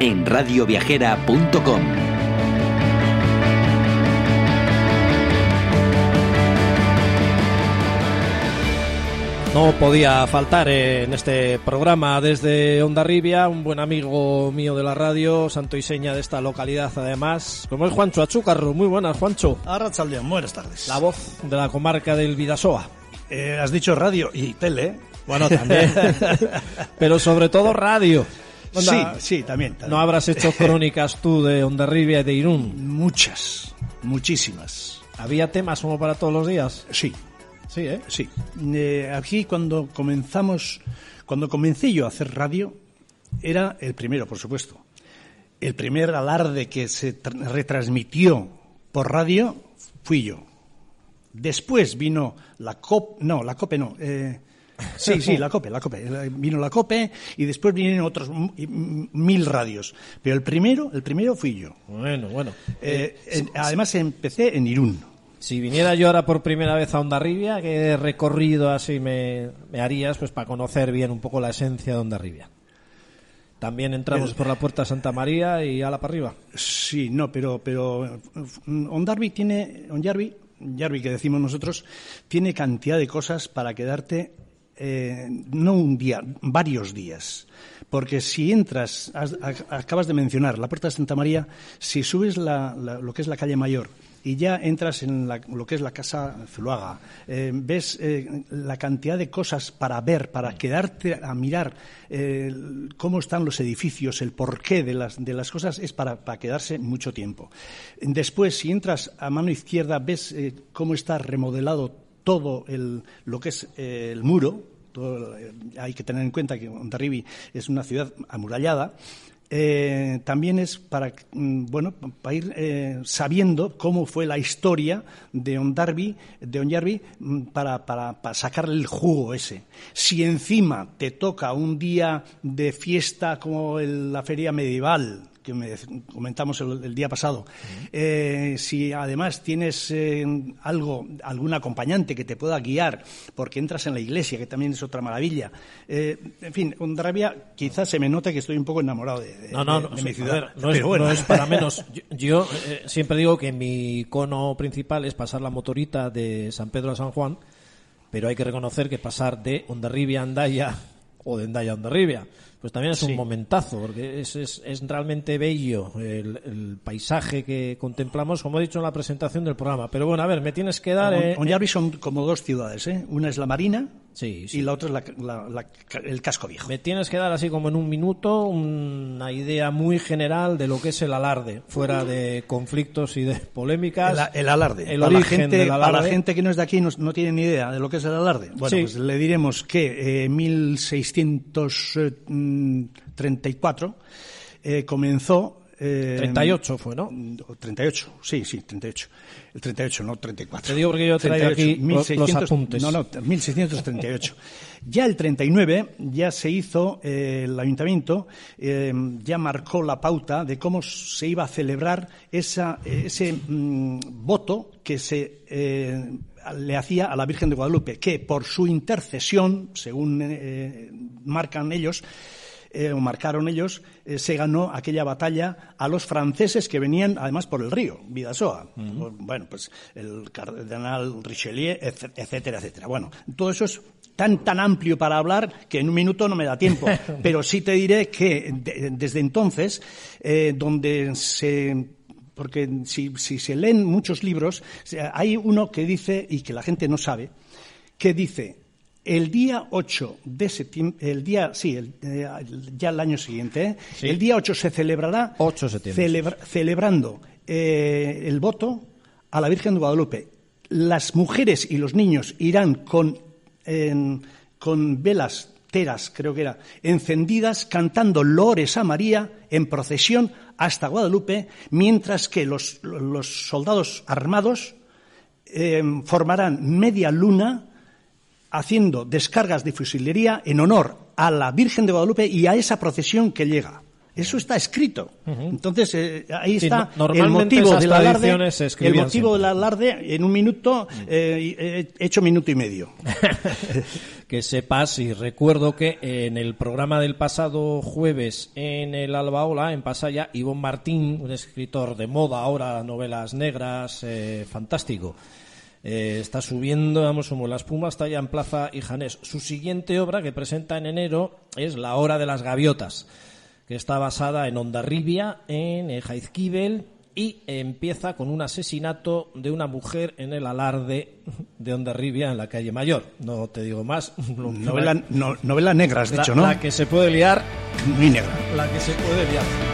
en radioviajera.com. No podía faltar en este programa desde Ondarribia un buen amigo mío de la radio, santo y seña de esta localidad además, como es Juancho Achúcarro. Muy buenas, Juancho. Arrachaldeón, buenas tardes. La voz de la comarca del Vidasoa. Eh, has dicho radio y tele. Bueno, también. Pero sobre todo radio. Sí, sí, también, también. ¿No habrás hecho crónicas tú de Ondarribia y de Irún? Muchas, muchísimas. ¿Había temas como para todos los días? Sí, Sí, ¿eh? sí. Eh, aquí cuando comenzamos, cuando comencé yo a hacer radio, era el primero, por supuesto. El primer alarde que se tra- retransmitió por radio fui yo. Después vino la COP, no, la COPE no. eh, sí, sí, la COPE, la COPE. Eh, Vino la COPE y después vinieron otros mil radios. Pero el primero, el primero fui yo. Bueno, bueno. Eh, además empecé en Irún. Si viniera yo ahora por primera vez a Ondarribia, ¿qué recorrido así me, me harías pues para conocer bien un poco la esencia de Ondarribia? También entramos por la puerta Santa María y ala para arriba. Sí, no, pero pero Ondarbi tiene Ondarbi, Yarbi que decimos nosotros, tiene cantidad de cosas para quedarte eh, no un día, varios días. Porque si entras, has- acabas de mencionar la Puerta de Santa María, si subes la- lo que es la calle Mayor y ya entras en la- lo que es la Casa Zuluaga, eh, ves eh, la cantidad de cosas para ver, para quedarte a mirar cómo están los edificios, el porqué de las, de las cosas, es para, para quedarse mucho tiempo. Después, si entras a mano izquierda, ves cómo está remodelado todo el, lo que es eh, el muro. Eh, hay que tener en cuenta que Ondarribi es una ciudad amurallada. Eh, también es para, mm, bueno, para ir sabiendo cómo fue la historia de Ondarbi, de mm, para, para, para sacarle el jugo ese. Si encima te toca un día de fiesta como la feria medieval, que me comentamos el, el día pasado, eh, si además tienes eh, algo, algún acompañante que te pueda guiar, porque entras en la iglesia, que también es otra maravilla. Eh, en fin, Ondarribia quizás se me note que estoy un poco enamorado de, de- No, no, de- no, de mi ciudad. ver, no, es, Pero bueno. no es para menos. Yo, yo, eh, siempre digo que mi icono principal es pasar la motorita de San Pedro a San Juan, pero hay que reconocer que pasar de Ondarribia a Endaya o de Endaya a Ondarribia, pues también es un momentazo, porque es, es, es realmente bello el, el paisaje que contemplamos, como he dicho en la presentación del programa. Pero bueno, a ver, me tienes que dar... eh, Ondarbi son como dos ciudades, ¿eh? Una es la Marina Sí, sí. y la otra es la- la- la- el casco viejo. Me tienes que dar así como en un minuto una idea muy general de lo que es el alarde, fuera de conflictos y de polémicas. El, el alarde. El para, la gente, del para la alarde. gente que no es de aquí no, no tiene ni idea de lo que es el alarde. Bueno, Sí. pues le diremos que en 1634 eh, comenzó... eh, 38 fue, ¿no? o 38, sí, sí, 38. El 38, no 34. Te digo porque yo traigo aquí los- los apuntes. No, no, 1638. Ya el 39 ya se hizo, eh, el ayuntamiento eh, ya marcó la pauta de cómo se iba a celebrar esa, ese mm, voto que se eh, le hacía a la Virgen de Guadalupe, que por su intercesión, según eh, marcan ellos, eh, o marcaron ellos, eh, se ganó aquella batalla a los franceses que venían además por el río, Vidasoa. Bueno, pues el cardenal Richelieu, etcétera, etcétera. Bueno, todo eso es tan, tan amplio para hablar que en un minuto no me da tiempo. Pero sí te diré que desde entonces, eh, donde se porque si, si, se leen muchos libros, hay uno que dice, y que la gente no sabe, que dice, el día 8 de septiembre, el día, sí, eh, ya el año siguiente, ¿eh? el día 8 se celebrará 8 septiembre, celebrando eh, el voto a la Virgen de Guadalupe. Las mujeres y los niños irán con, con velas teras, creo que era, encendidas, cantando lores a María en procesión hasta Guadalupe, mientras que los, los soldados armados formarán media luna haciendo descargas de fusilería en honor a la Virgen de Guadalupe y a esa procesión que llega. Eso está escrito. Entonces, eh, ahí está el motivo del alarde. El motivo del alarde, en un minuto, eh, he hecho minuto y medio. que sepas, y recuerdo que en el programa del pasado jueves en el Albaola, en Pasaya, Ivonne Martín, un escritor de moda, ahora novelas negras, eh, fantástico, eh, está subiendo, vamos, como la espuma, está ya en Plaza Ijanés. Su siguiente obra, que presenta en enero, es La Hora de las Gaviotas, que está basada en Ondarribia, en Jaizkibel, y empieza con un asesinato de una mujer en el alarde de Ondarribia, en la calle Mayor. No te digo más. Novela, novela negra, has dicho, ¿no? La que se puede liar. Muy negra. La que se puede liar.